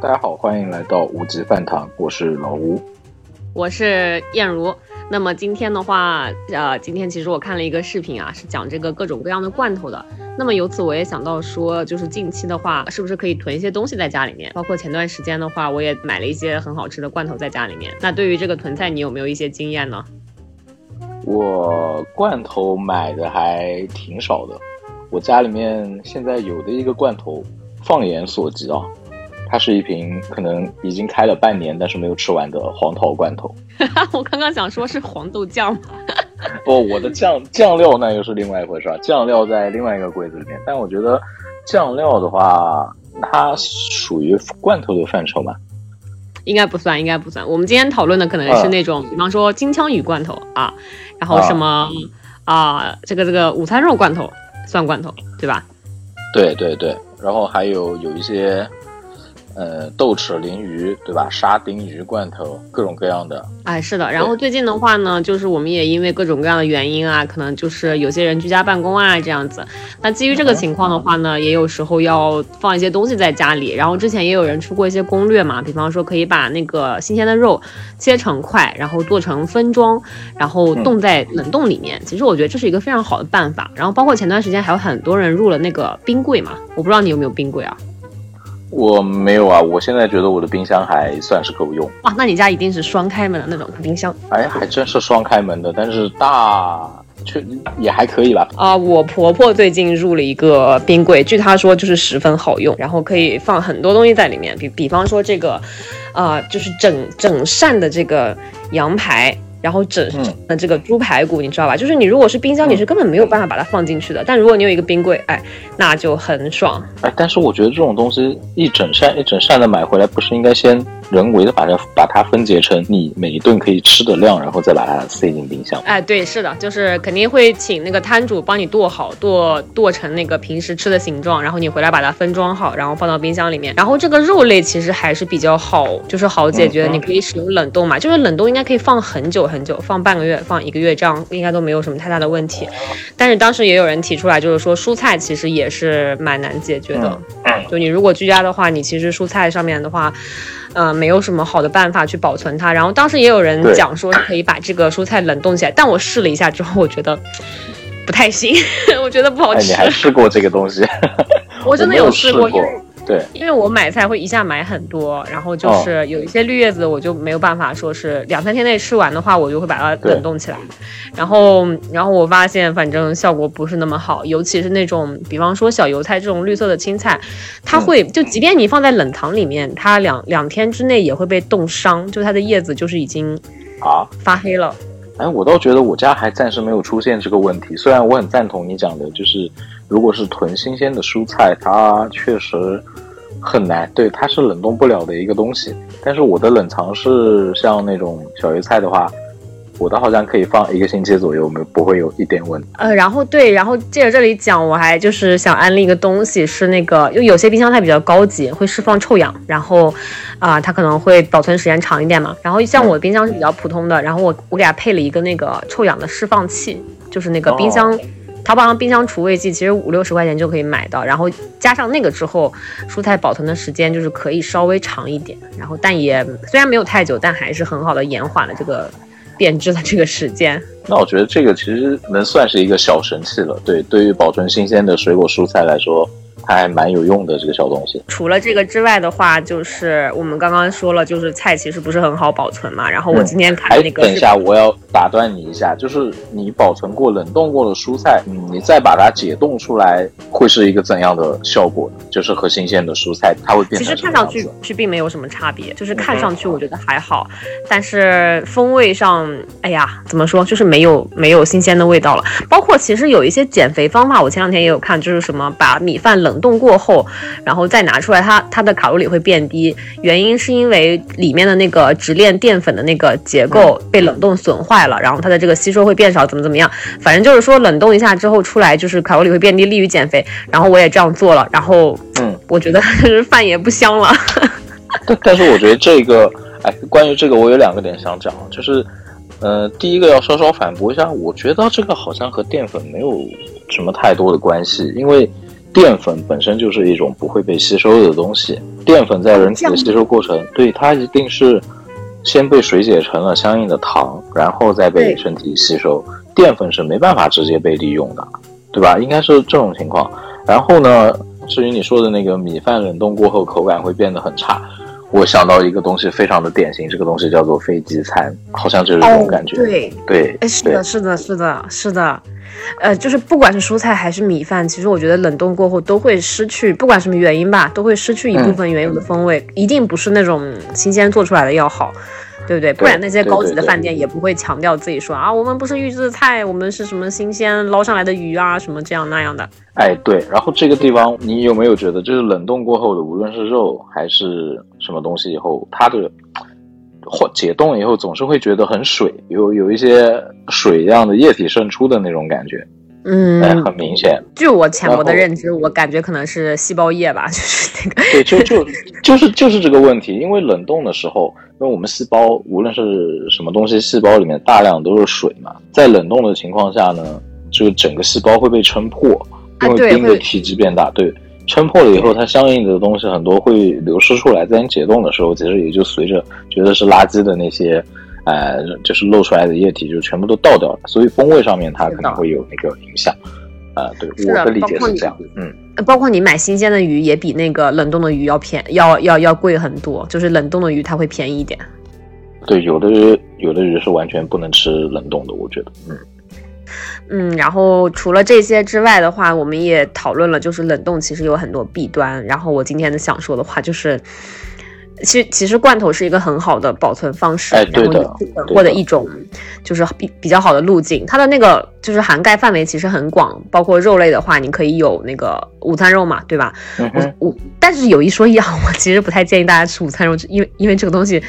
大家好，欢迎来到无极饭堂，我是老吴，我是燕如。那么今天的话，呃，今天其实我看了一个视频啊，是讲这个各种各样的罐头的。那么由此我也想到说，就是近期的话，是不是可以囤一些东西在家里面？包括前段时间的话，我也买了一些很好吃的罐头在家里面。那对于这个囤菜，你有没有一些经验呢？我罐头买的还挺少的，我家里面现在有的一个罐头，放眼所及啊，它是一瓶可能已经开了半年但是没有吃完的黄桃罐头。我刚刚想说是黄豆酱。不，我的酱酱料那又是另外一回事啊，酱料在另外一个柜子里面。但我觉得酱料的话，它属于罐头的范畴嘛？应该不算，应该不算。我们今天讨论的可能是那种，比方说金枪鱼罐头啊，然后什么啊，这个这个午餐肉罐头算罐头对吧？对对对，然后还有有一些。呃，豆豉鲮鱼，对吧？沙丁鱼罐头，各种各样的。哎，是的。然后最近的话呢，就是我们也因为各种各样的原因啊，可能就是有些人居家办公啊这样子。那基于这个情况的话呢，也有时候要放一些东西在家里。然后之前也有人出过一些攻略嘛，比方说可以把那个新鲜的肉切成块，然后做成分装，然后冻在冷冻里面。其实我觉得这是一个非常好的办法。然后包括前段时间还有很多人入了那个冰柜嘛，我不知道你有没有冰柜啊？我没有啊，我现在觉得我的冰箱还算是够用。哇，那你家一定是双开门的那种冰箱？哎，还真是双开门的，但是大却也还可以吧。啊，我婆婆最近入了一个冰柜，据她说就是十分好用，然后可以放很多东西在里面，比比方说这个，呃，就是整整扇的这个羊排。然后整的这个猪排骨，你知道吧？就是你如果是冰箱，你是根本没有办法把它放进去的。但如果你有一个冰柜，哎，那就很爽。哎，但是我觉得这种东西一整扇一整扇的买回来，不是应该先？人为的把它把它分解成你每一顿可以吃的量，然后再把它塞进冰箱。哎，对，是的，就是肯定会请那个摊主帮你剁好，剁剁成那个平时吃的形状，然后你回来把它分装好，然后放到冰箱里面。然后这个肉类其实还是比较好，就是好解决的，你可以使用冷冻嘛，就是冷冻应该可以放很久很久，放半个月、放一个月，这样应该都没有什么太大的问题。但是当时也有人提出来，就是说蔬菜其实也是蛮难解决的。就你如果居家的话，你其实蔬菜上面的话。呃，没有什么好的办法去保存它。然后当时也有人讲说可以把这个蔬菜冷冻起来，但我试了一下之后，我觉得不太行，我觉得不好吃。你还试过这个东西？我真的有试过。对，因为我买菜会一下买很多，然后就是有一些绿叶子，我就没有办法说是两三天内吃完的话，我就会把它冷冻起来。然后，然后我发现反正效果不是那么好，尤其是那种，比方说小油菜这种绿色的青菜，它会就即便你放在冷藏里面，它两两天之内也会被冻伤，就它的叶子就是已经啊发黑了。哎，我倒觉得我家还暂时没有出现这个问题。虽然我很赞同你讲的，就是如果是囤新鲜的蔬菜，它确实很难，对，它是冷冻不了的一个东西。但是我的冷藏是像那种小油菜的话。我的好像可以放一个星期左右，没不会有一点问题。呃，然后对，然后借着这里讲，我还就是想安利一个东西，是那个，因为有些冰箱它比较高级，会释放臭氧，然后，啊，它可能会保存时间长一点嘛。然后像我的冰箱是比较普通的，然后我我给它配了一个那个臭氧的释放器，就是那个冰箱，淘宝上冰箱除味剂，其实五六十块钱就可以买到。然后加上那个之后，蔬菜保存的时间就是可以稍微长一点。然后但也虽然没有太久，但还是很好的延缓了这个。变质的这个时间，那我觉得这个其实能算是一个小神器了。对，对于保存新鲜的水果蔬菜来说。它还蛮有用的这个小东西。除了这个之外的话，就是我们刚刚说了，就是菜其实不是很好保存嘛。然后我今天看那个，等一下我要打断你一下，就是你保存过、冷冻过的蔬菜，你再把它解冻出来，会是一个怎样的效果？就是和新鲜的蔬菜，它会变。其实看上去是并没有什么差别，就是看上去我觉得还好，但是风味上，哎呀，怎么说，就是没有没有新鲜的味道了。包括其实有一些减肥方法，我前两天也有看，就是什么把米饭冷。冻过后，然后再拿出来，它它的卡路里会变低。原因是因为里面的那个直链淀粉的那个结构被冷冻损坏了，然后它的这个吸收会变少，怎么怎么样？反正就是说冷冻一下之后出来，就是卡路里会变低，利于减肥。然后我也这样做了，然后嗯，我觉得饭也不香了。但但是我觉得这个，哎，关于这个我有两个点想讲，就是呃，第一个要稍稍反驳一下，我觉得这个好像和淀粉没有什么太多的关系，因为。淀粉本身就是一种不会被吸收的东西，淀粉在人体的吸收过程，对它一定是先被水解成了相应的糖，然后再被身体吸收。淀粉是没办法直接被利用的，对吧？应该是这种情况。然后呢，至于你说的那个米饭冷冻过后口感会变得很差，我想到一个东西非常的典型，这个东西叫做飞机餐，好像就是这种感觉。对对，哎，是的，是的，是的，是的。呃，就是不管是蔬菜还是米饭，其实我觉得冷冻过后都会失去，不管什么原因吧，都会失去一部分原有的风味，一定不是那种新鲜做出来的要好。对不对？不然那些高级的饭店也不会强调自己说啊，我们不是预制菜，我们是什么新鲜捞上来的鱼啊，什么这样那样的。哎，对。然后这个地方，你有没有觉得，就是冷冻过后的，无论是肉还是什么东西，以后它的或解冻以后，总是会觉得很水，有有一些水一样的液体渗出的那种感觉。嗯，哎很明显。据我浅薄的认知，我感觉可能是细胞液吧，就是那个。对，就就就是就是这个问题，因为冷冻的时候，因为我们细胞无论是什么东西，细胞里面大量都是水嘛，在冷冻的情况下呢，这个整个细胞会被撑破，因为冰的体积变大，对，撑破了以后，它相应的东西很多会流失出来，在你解冻的时候，其实也就随着觉得是垃圾的那些。呃，就是漏出来的液体就全部都倒掉了，所以风味上面它可能会有那个影响。啊，对，我的理解是这样。嗯，包括你买新鲜的鱼也比那个冷冻的鱼要便要要要贵很多，就是冷冻的鱼它会便宜一点。对，有的有的鱼是完全不能吃冷冻的，我觉得。嗯嗯，然后除了这些之外的话，我们也讨论了，就是冷冻其实有很多弊端。然后我今天的想说的话就是。其实，其实罐头是一个很好的保存方式，然后或者一种就是比比较好的路径。它的那个就是涵盖范围其实很广，包括肉类的话，你可以有那个午餐肉嘛，对吧？我我，但是有一说一啊，我其实不太建议大家吃午餐肉，因为因为这个东西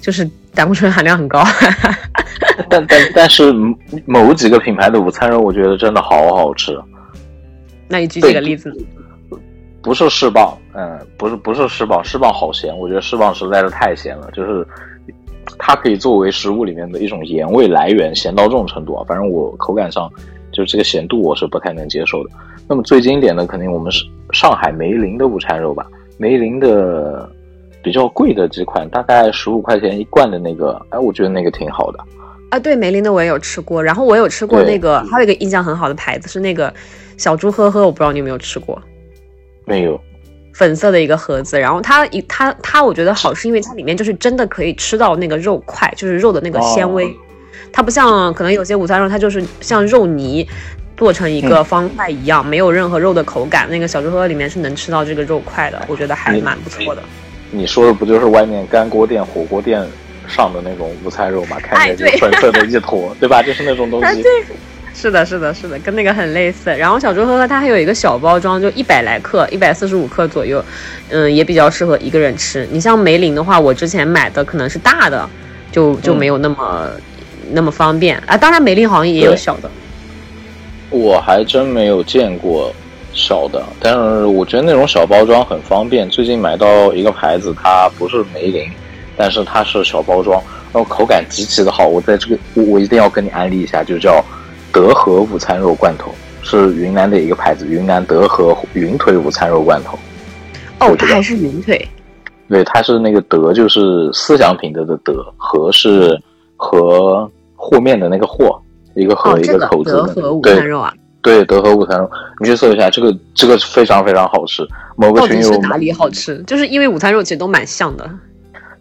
就是胆固醇含量很高。但但但是某几个品牌的午餐肉，我觉得真的好好吃。那你举几个例子？不是狮棒，嗯，不是不是狮棒，狮棒好咸，我觉得狮棒实在是太咸了，就是它可以作为食物里面的一种盐味来源，咸到这种程度啊，反正我口感上就是这个咸度我是不太能接受的。那么最经典的肯定我们是上海梅林的午餐肉吧，梅林的比较贵的几款，大概十五块钱一罐的那个，哎，我觉得那个挺好的。啊，对，梅林的我也有吃过，然后我有吃过那个，还有一个印象很好的牌子是那个小猪呵呵，我不知道你有没有吃过。没有，粉色的一个盒子，然后它一它它，我觉得好是因为它里面就是真的可以吃到那个肉块，就是肉的那个纤维，它不像可能有些午餐肉，它就是像肉泥做成一个方块一样，没有任何肉的口感。那个小猪盒里面是能吃到这个肉块的，我觉得还蛮不错的。你说的不就是外面干锅店、火锅店上的那种午餐肉吗？看起来就粉色的一坨，对吧？就是那种东西。是的，是的，是的，跟那个很类似。然后小猪呵呵它还有一个小包装，就一百来克，一百四十五克左右，嗯，也比较适合一个人吃。你像梅林的话，我之前买的可能是大的，就就没有那么那么方便啊。当然梅林好像也有小的，我还真没有见过小的，但是我觉得那种小包装很方便。最近买到一个牌子，它不是梅林，但是它是小包装，然后口感极其的好。我在这个我我一定要跟你安利一下，就叫。德和午餐肉罐头是云南的一个牌子，云南德和云腿午餐肉罐头。哦，它还是云腿。对，它是那个德，就是思想品德的德，和是和和面的那个和，一个和一个口字。德和午餐肉啊。对，德和午餐肉，你去搜一下，这个这个非常非常好吃。某个群友哪里好吃？就是因为午餐肉其实都蛮像的。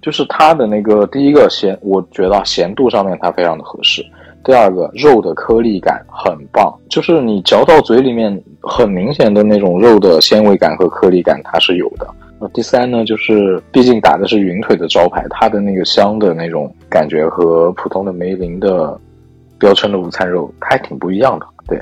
就是它的那个第一个咸，我觉得咸度上面它非常的合适。第二个肉的颗粒感很棒，就是你嚼到嘴里面很明显的那种肉的纤维感和颗粒感，它是有的。第三呢，就是毕竟打的是云腿的招牌，它的那个香的那种感觉和普通的梅林的标称的午餐肉它还挺不一样的，对。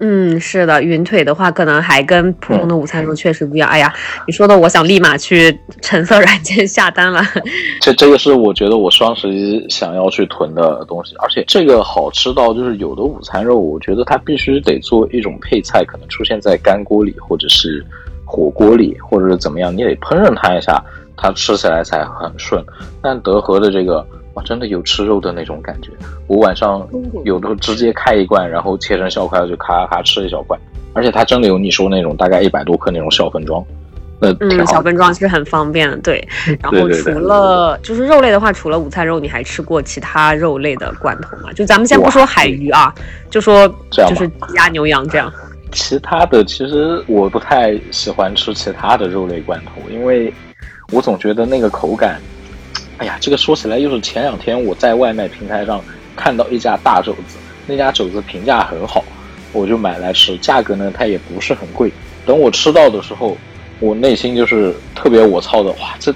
嗯，是的，云腿的话可能还跟普通的午餐肉确实不一样。哎呀，你说的我想立马去橙色软件下单了。这这个是我觉得我双十一想要去囤的东西，而且这个好吃到就是有的午餐肉，我觉得它必须得做一种配菜，可能出现在干锅里或者是火锅里，或者是怎么样，你得烹饪它一下，它吃起来才很顺。但德和的这个。真的有吃肉的那种感觉。我晚上有的直接开一罐，然后切成小块，就咔咔吃一小块，而且它真的有你说那种大概一百多克那种小分装，那嗯，小分装其实很方便的，对。然后除了就是肉类的话，除了午餐肉，你还吃过其他肉类的罐头吗？就咱们先不说海鱼啊，就说就是鸭牛羊这样。其他的其实我不太喜欢吃其他的肉类罐头，因为我总觉得那个口感，哎呀，这个说起来又是前两天我在外卖平台上看到一家大肘子，那家肘子评价很好，我就买来吃，价格呢它也不是很贵。等我吃到的时候，我内心就是特别我操的，哇，这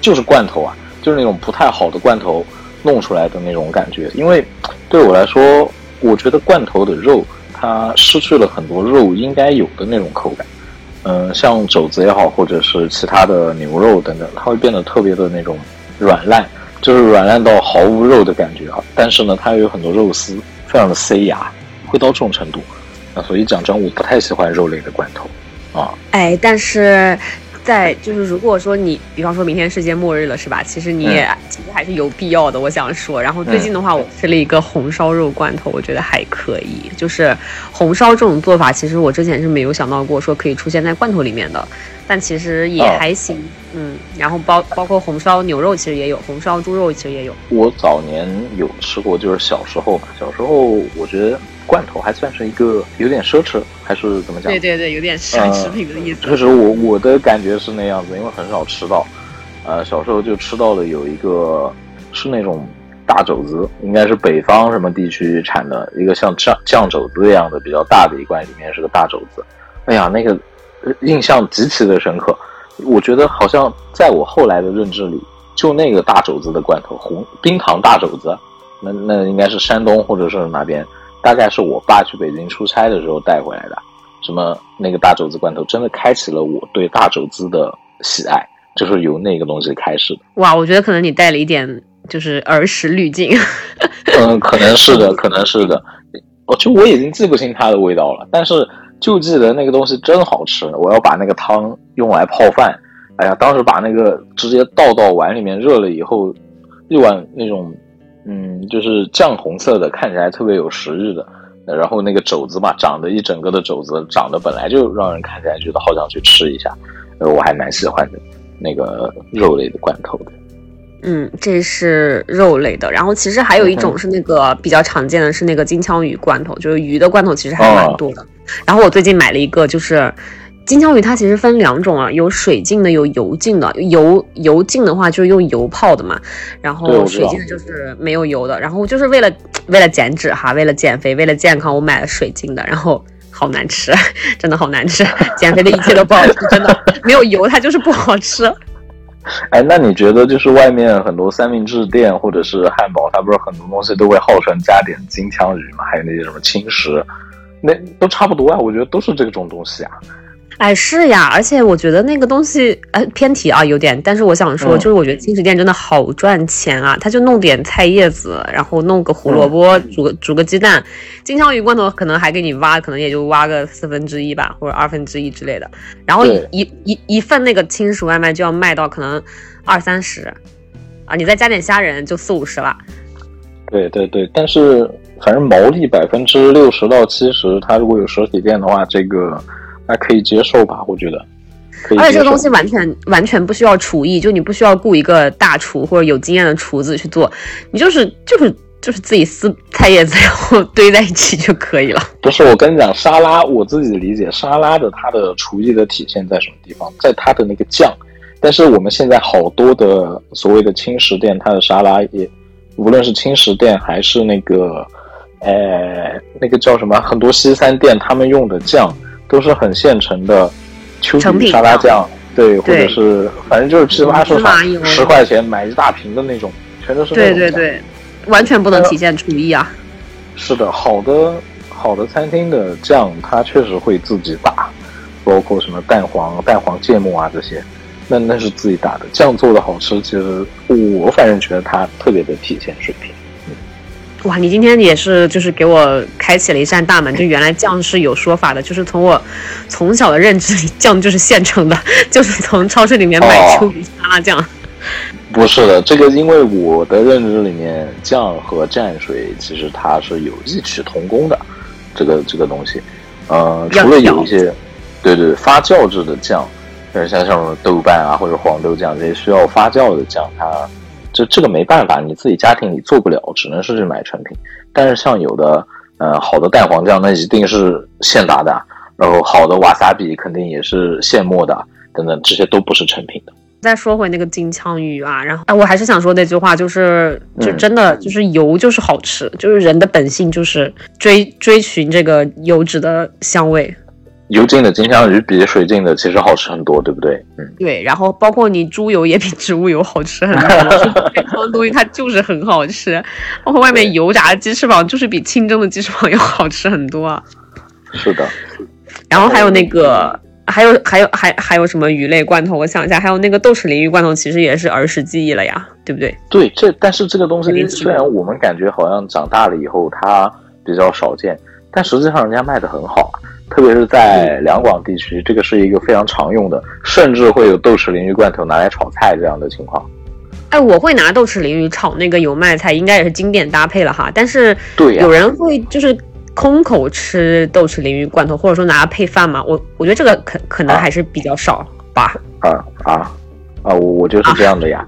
就是罐头啊，就是那种不太好的罐头弄出来的那种感觉。因为对我来说，我觉得罐头的肉。它失去了很多肉应该有的那种口感，嗯，像肘子也好，或者是其他的牛肉等等，它会变得特别的那种软烂，就是软烂到毫无肉的感觉啊。但是呢，它又有很多肉丝，非常的塞牙，会到这种程度。啊所以讲真，我不太喜欢肉类的罐头啊。哎，但是。在就是，如果说你，比方说明天世界末日了，是吧？其实你也其实还是有必要的。我想说，然后最近的话，我吃了一个红烧肉罐头，我觉得还可以。就是红烧这种做法，其实我之前是没有想到过说可以出现在罐头里面的，但其实也还行。嗯，然后包包括红烧牛肉，其实也有红烧猪肉，其实也有。我早年有吃过，就是小时候嘛，小时候我觉得。罐头还算是一个有点奢侈，还是怎么讲？对对对，有点奢侈品的意思。确实，我我的感觉是那样子，因为很少吃到。呃，小时候就吃到了有一个是那种大肘子，应该是北方什么地区产的一个像酱酱肘子一样的比较大的一罐，里面是个大肘子。哎呀，那个印象极其的深刻。我觉得好像在我后来的认知里，就那个大肘子的罐头，红冰糖大肘子，那那应该是山东或者是哪边。大概是我爸去北京出差的时候带回来的，什么那个大肘子罐头，真的开启了我对大肘子的喜爱，就是由那个东西开始的。哇，我觉得可能你带了一点就是儿时滤镜。嗯，可能是的，可能是的。我就我已经记不清它的味道了，但是就记得那个东西真好吃。我要把那个汤用来泡饭，哎呀，当时把那个直接倒到碗里面热了以后，一碗那种。嗯，就是酱红色的，看起来特别有食欲的。然后那个肘子嘛，长得一整个的肘子，长得本来就让人看起来觉得好想去吃一下。呃，我还蛮喜欢的那个肉类的罐头的。嗯，这是肉类的。然后其实还有一种是那个比较常见的是那个金枪鱼罐头，就是鱼的罐头其实还蛮多的。然后我最近买了一个，就是。金枪鱼它其实分两种啊，有水浸的，有油浸的。油油浸的话就是用油泡的嘛，然后水浸的就是没有油的。然后就是为了为了减脂哈，为了减肥，为了健康，我买了水浸的，然后好难吃，真的好难吃。减肥的一切都不好吃，真的没有油它就是不好吃。哎，那你觉得就是外面很多三明治店或者是汉堡，它不是很多东西都会号称加点金枪鱼嘛？还有那些什么青食，那都差不多啊，我觉得都是这种东西啊。哎，是呀，而且我觉得那个东西，哎，偏题啊，有点。但是我想说，就是我觉得轻食店真的好赚钱啊，他就弄点菜叶子，然后弄个胡萝卜，煮个煮个鸡蛋，金枪鱼罐头可能还给你挖，可能也就挖个四分之一吧，或者二分之一之类的。然后一一一份那个轻食外卖就要卖到可能二三十，啊，你再加点虾仁就四五十了。对对对，但是反正毛利百分之六十到七十，他如果有实体店的话，这个。还可以接受吧，我觉得。而且这个东西完全完全不需要厨艺，就你不需要雇一个大厨或者有经验的厨子去做，你就是就是就是自己撕菜叶子然后堆在一起就可以了。不是，我跟你讲，沙拉我自己的理解，沙拉的它的厨艺的体现在什么地方？在它的那个酱。但是我们现在好多的所谓的轻食店，它的沙拉也，无论是轻食店还是那个，呃，那个叫什么，很多西餐店他们用的酱。都是很现成的秋菊沙拉酱，对，或者是反正就是七八十十块钱买一大瓶的那种，全都是对对对，完全不能体现厨艺啊。是的，好的好的餐厅的酱，它确实会自己打，包括什么蛋黄、蛋黄芥末啊这些，那那是自己打的酱做的好吃，其实我反正觉得它特别的体现水平。哇，你今天也是，就是给我开启了一扇大门。就原来酱是有说法的，就是从我从小的认知里，酱就是现成的，就是从超市里面买秋菊沙拉酱。不是的，这个因为我的认知里面，酱和蘸水其实它是有异曲同工的，这个这个东西。呃，除了有一些，对对发酵制的酱，呃，像像什么豆瓣啊或者黄豆酱这些需要发酵的酱，它这这个没办法，你自己家庭里做不了，只能是去买成品。但是像有的呃好的蛋黄酱，那一定是现打的，然后好的瓦萨比肯定也是现磨的，等等，这些都不是成品的。再说回那个金枪鱼啊，然后啊，我还是想说那句话，就是就真的就是油就是好吃，就是人的本性就是追追寻这个油脂的香味。油浸的金枪鱼比水浸的其实好吃很多，对不对？嗯，对。然后包括你猪油也比植物油好吃很多，健康的东西它就是很好吃。包括外面油炸的鸡翅膀，就是比清蒸的鸡翅膀要好吃很多啊。是的。然后还有那个。还有还有还还有什么鱼类罐头？我想一下，还有那个豆豉鲮鱼罐头，其实也是儿时记忆了呀，对不对？对，这但是这个东西虽然我们感觉好像长大了以后它比较少见，但实际上人家卖的很好，特别是在两广地区，这个是一个非常常用的，甚至会有豆豉鲮鱼罐头拿来炒菜这样的情况。哎，我会拿豆豉鲮鱼炒那个油麦菜，应该也是经典搭配了哈。但是对，有人会就是。空口吃豆豉鲮鱼罐头，或者说拿它配饭嘛？我我觉得这个可可能还是比较少吧。啊啊啊！我我就是这样的呀，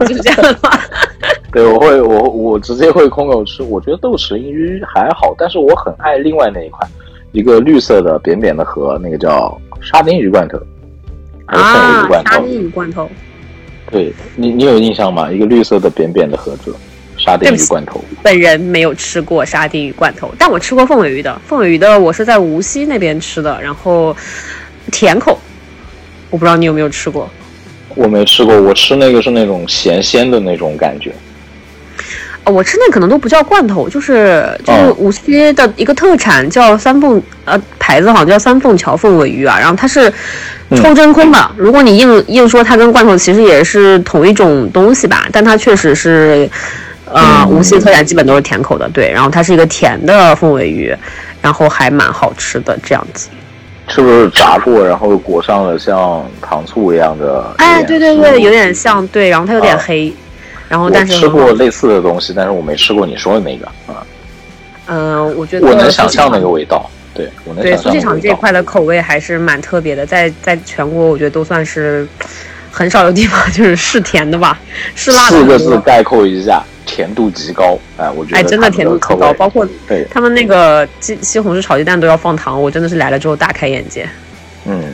就是这样的吗？对，我会我我直接会空口吃。我觉得豆豉鲮鱼还好，但是我很爱另外那一款，一个绿色的扁扁的盒，那个叫沙丁鱼罐头，啊，沙丁鱼罐头。对你你有印象吗？一个绿色的扁扁的盒子。沙丁鱼罐头，本人没有吃过沙丁鱼罐头，但我吃过凤尾鱼的。凤尾鱼的我是在无锡那边吃的，然后甜口，我不知道你有没有吃过。我没吃过，我吃那个是那种咸鲜的那种感觉。哦，我吃那可能都不叫罐头，就是就是无锡的一个特产，叫三凤呃牌子好像叫三凤桥凤尾鱼啊，然后它是抽真空的。如果你硬硬说它跟罐头其实也是同一种东西吧，但它确实是。呃，无锡特产基本都是甜口的，对。然后它是一个甜的凤尾鱼，然后还蛮好吃的，这样子。是不是炸过，然后裹上了像糖醋一样的？哎，对对对，有点像，对。然后它有点黑，然后但是吃过类似的东西，但是我没吃过你说的那个啊。嗯，我觉得我能想象那个味道，对我能想象。对，剧场这一块的口味还是蛮特别的，在在全国我觉得都算是很少有地方 就是是甜的吧，是辣的。四个字概括一下。甜度极高，哎，我觉得哎，真的甜度极高，包括对他们那个西西红柿炒鸡蛋都要放糖，我真的是来了之后大开眼界。嗯，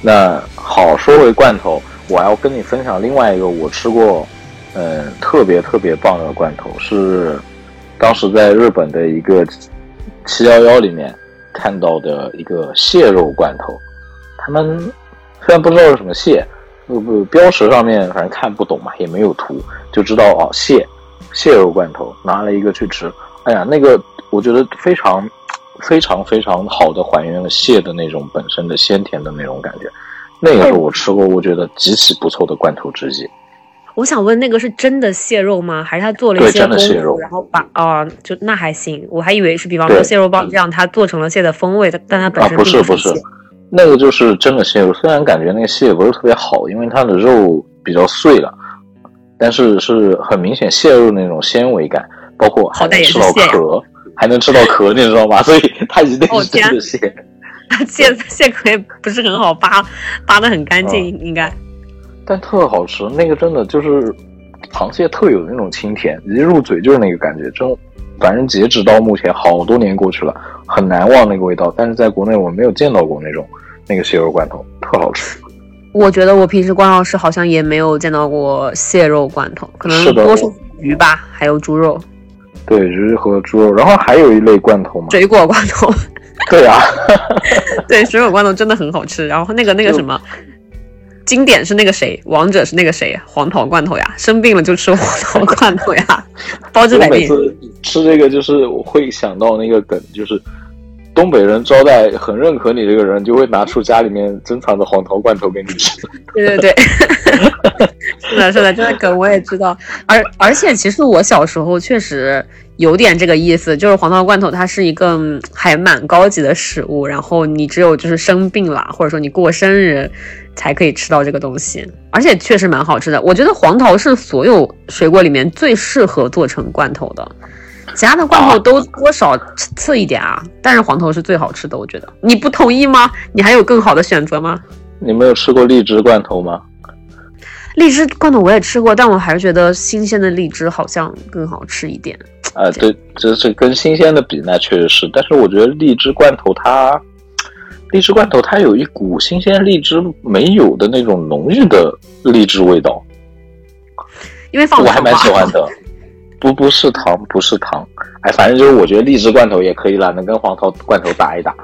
那好，说回罐头，我要跟你分享另外一个我吃过，嗯，特别特别棒的罐头，是当时在日本的一个七幺幺里面看到的一个蟹肉罐头。他们虽然不知道是什么蟹，不不，标识上面反正看不懂嘛，也没有图，就知道哦蟹。蟹肉罐头拿了一个去吃，哎呀，那个我觉得非常、非常、非常好的还原了蟹的那种本身的鲜甜的那种感觉，那个是我吃过我觉得极其不错的罐头之一。我想问，那个是真的蟹肉吗？还是他做了一些真的蟹肉，然后把啊，就那还行，我还以为是比方说蟹肉棒这样，它做成了蟹的风味，但它本身不是不是，那个就是真的蟹肉，虽然感觉那个蟹不是特别好，因为它的肉比较碎了。但是是很明显蟹肉那种纤维感，包括还能吃到壳，还能吃到壳，你知道吗？所以它一定是真的蟹。蟹蟹壳也不是很好扒，扒的很干净，应该。但特好吃，那个真的就是螃蟹特有的那种清甜，一入嘴就是那个感觉。真，反正截止到目前好多年过去了，很难忘那个味道。但是在国内我没有见到过那种那个蟹肉罐头，特好吃。我觉得我平时逛超市好像也没有见到过蟹肉罐头，可能多数鱼吧，还有猪肉。对，鱼和猪肉，然后还有一类罐头嘛，水果罐头。对啊，对，水果罐头真的很好吃。然后那个那个什么，经典是那个谁，王者是那个谁，黄桃罐头呀，生病了就吃黄桃罐头呀，包治百病。每次吃这个就是我会想到那个梗，就是。东北人招待很认可你这个人，就会拿出家里面珍藏的黄桃罐头给你吃。对对对，是的，是的，这个梗我也知道。而而且，其实我小时候确实有点这个意思，就是黄桃罐头它是一个还蛮高级的食物，然后你只有就是生病了，或者说你过生日才可以吃到这个东西。而且确实蛮好吃的。我觉得黄桃是所有水果里面最适合做成罐头的。其他的罐头都多少次一点啊，但是黄头是最好吃的，我觉得。你不同意吗？你还有更好的选择吗？你没有吃过荔枝罐头吗？荔枝罐头我也吃过，但我还是觉得新鲜的荔枝好像更好吃一点。啊，对，这是跟新鲜的比，那确实是。但是我觉得荔枝罐头它，荔枝罐头它有一股新鲜荔枝没有的那种浓郁的荔枝味道。因为放我还蛮喜欢的。不，不是糖，不是糖。哎，反正就是我觉得荔枝罐头也可以了，能跟黄桃罐头打一打。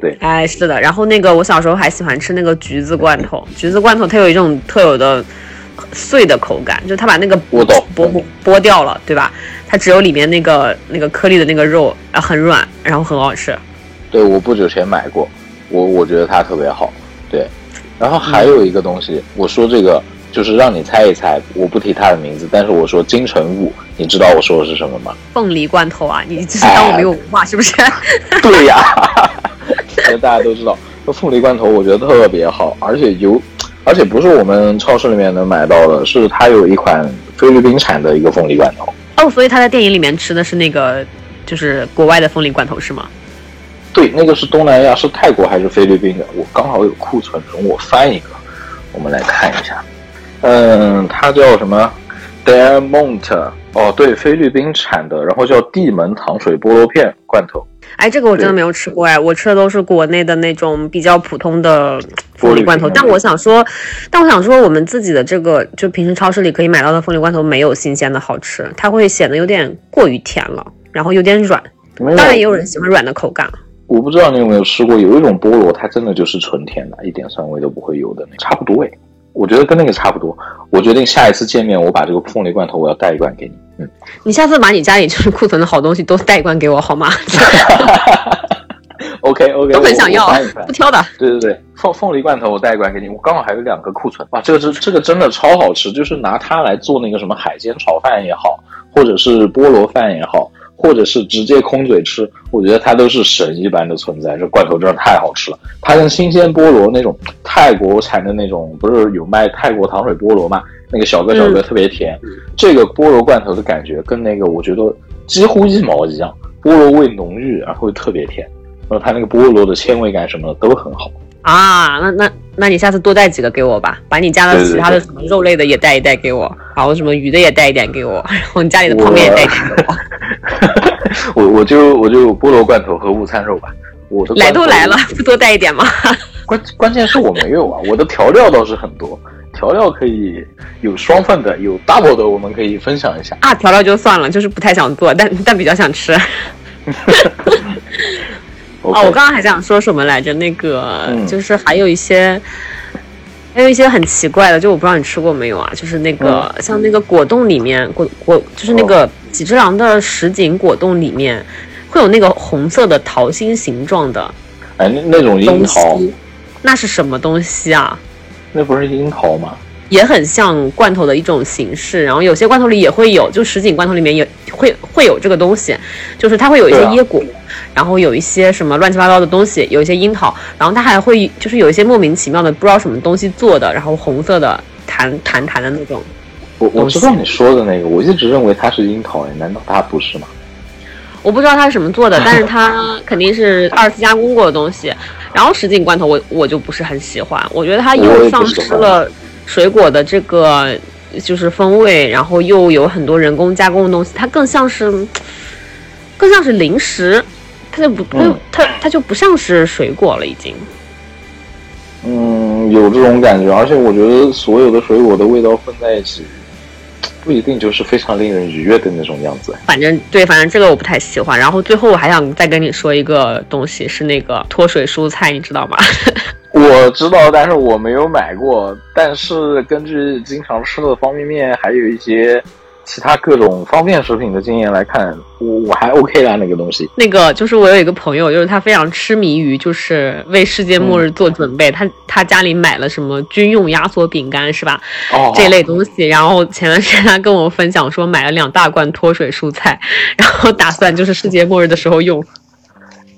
对，哎，是的。然后那个我小时候还喜欢吃那个橘子罐头，橘子罐头它有一种特有的碎的口感，就它把那个剥剥剥掉了，对吧？它只有里面那个那个颗粒的那个肉啊，很软，然后很好吃。对，我不久前买过，我我觉得它特别好。对，然后还有一个东西，我说这个就是让你猜一猜，我不提它的名字，但是我说金城武，你知道我说的是什么吗？凤梨罐头啊，你这是当我没有文化是不是？对呀，大家都知道，这凤梨罐头我觉得特别好，而且有，而且不是我们超市里面能买到的，是它有一款菲律宾产的一个凤梨罐头。哦，所以他在电影里面吃的是那个，就是国外的凤梨罐头是吗？对，那个是东南亚，是泰国还是菲律宾的？我刚好有库存，容我翻一个，我们来看一下。嗯，它叫什么？Del Monte。哦，对，菲律宾产的，然后叫地门糖水菠萝片罐头。哎，这个我真的没有吃过哎，我吃的都是国内的那种比较普通的凤梨罐头。但我想说，但我想说，我们自己的这个就平时超市里可以买到的凤梨罐头没有新鲜的好吃，它会显得有点过于甜了，然后有点软。当然也有人喜欢软的口感。我不知道你有没有吃过，有一种菠萝，它真的就是纯甜的，一点酸味都不会有的，那差不多哎。我觉得跟那个差不多。我决定下一次见面，我把这个凤梨罐头我要带一罐给你。嗯，你下次把你家里就是库存的好东西都带一罐给我好吗？OK OK，都很想要，不挑的。对对对，凤凤梨罐头我带一罐给你，我刚好还有两个库存。哇，这个是这个真的超好吃，就是拿它来做那个什么海鲜炒饭也好，或者是菠萝饭也好。或者是直接空嘴吃，我觉得它都是神一般的存在。这罐头真的太好吃了，它跟新鲜菠萝那种泰国产的那种，不是有卖泰国糖水菠萝嘛？那个小个小个特别甜。这个菠萝罐头的感觉跟那个我觉得几乎一毛一样，菠萝味浓郁，然后特别甜，然后它那个菠萝的纤维感什么的都很好。啊，那那那你下次多带几个给我吧，把你家的其他的什么肉类的也带一带给我，然后什么鱼的也带一点给我，然后你家里的泡面也带一点给我。我我就我就菠萝罐头和午餐肉吧。我的来都来了，不多带一点吗？关关键是我没有啊，我的调料倒是很多，调料可以有双份的，有 double 的，我们可以分享一下。啊，调料就算了，就是不太想做，但但比较想吃。哦，我刚刚还想说什么来着？那个就是还有一些，还有一些很奇怪的，就我不知道你吃过没有啊？就是那个像那个果冻里面果果，就是那个几只狼的什锦果冻里面会有那个红色的桃心形状的，哎，那那种樱桃，那是什么东西啊？那不是樱桃吗？也很像罐头的一种形式，然后有些罐头里也会有，就什锦罐头里面也会会有这个东西，就是它会有一些椰果。然后有一些什么乱七八糟的东西，有一些樱桃，然后它还会就是有一些莫名其妙的不知道什么东西做的，然后红色的弹弹弹的那种。我我知道你说的那个，我一直认为它是樱桃，难道它不是吗？我不知道它是什么做的，但是 它肯定是二次加工过的东西。然后什锦罐头我我就不是很喜欢，我觉得它又丧失了水果的这个就是风味，然后又有很多人工加工的东西，它更像是更像是零食。它就不，它它它就不像是水果了，已经。嗯，有这种感觉，而且我觉得所有的水果的味道混在一起，不一定就是非常令人愉悦的那种样子。反正对，反正这个我不太喜欢。然后最后我还想再跟你说一个东西，是那个脱水蔬菜，你知道吗？我知道，但是我没有买过。但是根据经常吃的方便面，还有一些。其他各种方便食品的经验来看，我我还 OK 啦，那个东西。那个就是我有一个朋友，就是他非常痴迷于就是为世界末日做准备，他他家里买了什么军用压缩饼干是吧？哦，这类东西。然后前段时间他跟我分享说买了两大罐脱水蔬菜，然后打算就是世界末日的时候用。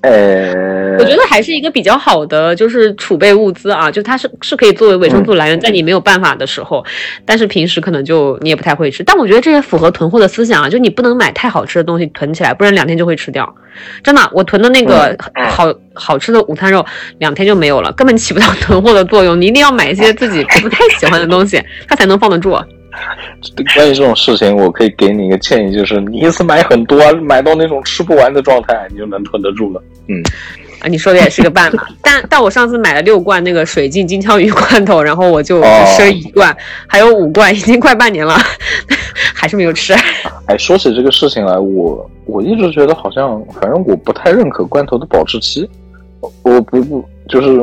呃。我觉得还是一个比较好的，就是储备物资啊，就它是是可以作为维生素来源，在你没有办法的时候，但是平时可能就你也不太会吃。但我觉得这也符合囤货的思想啊，就你不能买太好吃的东西囤起来，不然两天就会吃掉。真的，我囤的那个好好吃的午餐肉，两天就没有了，根本起不到 囤货的作用。你一定要买一些自己 不太喜欢的东西，它才能放得住。关于这种事情，我可以给你一个建议，就是你一次买很多，买到那种吃不完的状态，你就能囤得住了。嗯，啊，你说的也是个办法。但但我上次买了六罐那个水浸金枪鱼罐头，然后我就只吃一罐，还有五罐，已经快半年了，还是没有吃。哎，说起这个事情来，我我一直觉得好像，反正我不太认可罐头的保质期。我不不，就是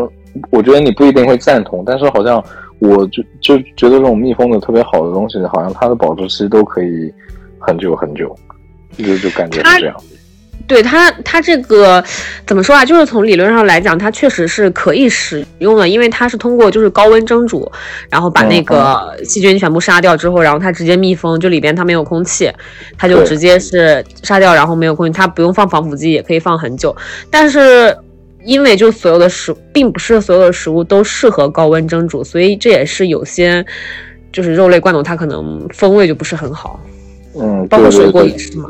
我觉得你不一定会赞同，但是好像。我就就觉得这种密封的特别好的东西，好像它的保质期都可以很久很久，就就感觉是这样。对它，它这个怎么说啊？就是从理论上来讲，它确实是可以使用的，因为它是通过就是高温蒸煮，然后把那个细菌全部杀掉之后，然后它直接密封，就里边它没有空气，它就直接是杀掉，然后没有空气，它不用放防腐剂也可以放很久，但是。因为就所有的食，并不是所有的食物都适合高温蒸煮，所以这也是有些，就是肉类罐头它可能风味就不是很好。嗯，包括水果也是嘛。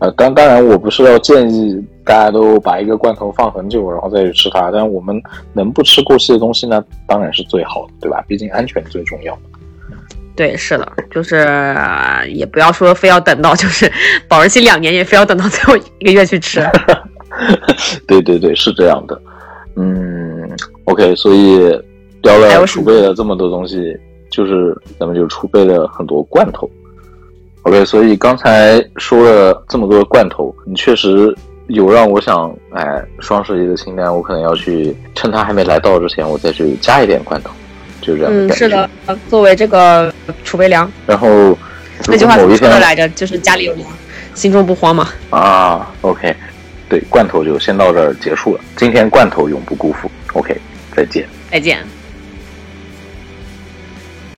呃，当当然，我不是要建议大家都把一个罐头放很久，然后再去吃它。但我们能不吃过期的东西呢？当然是最好的，对吧？毕竟安全最重要。对，是的，就是也不要说非要等到就是 保质期两年，也非要等到最后一个月去吃。对对对，是这样的，嗯，OK，所以雕了储备了这么多东西，就是咱们就储备了很多罐头，OK，所以刚才说了这么多罐头，你确实有让我想，哎，双十一的清单，我可能要去趁它还没来到之前，我再去加一点罐头，就这样。嗯，是的，作为这个储备粮。然后那句话怎么说的来着？就是家里有粮，心中不慌嘛。啊，OK。对，罐头就先到这儿结束了。今天罐头永不辜负。OK，再见，再见。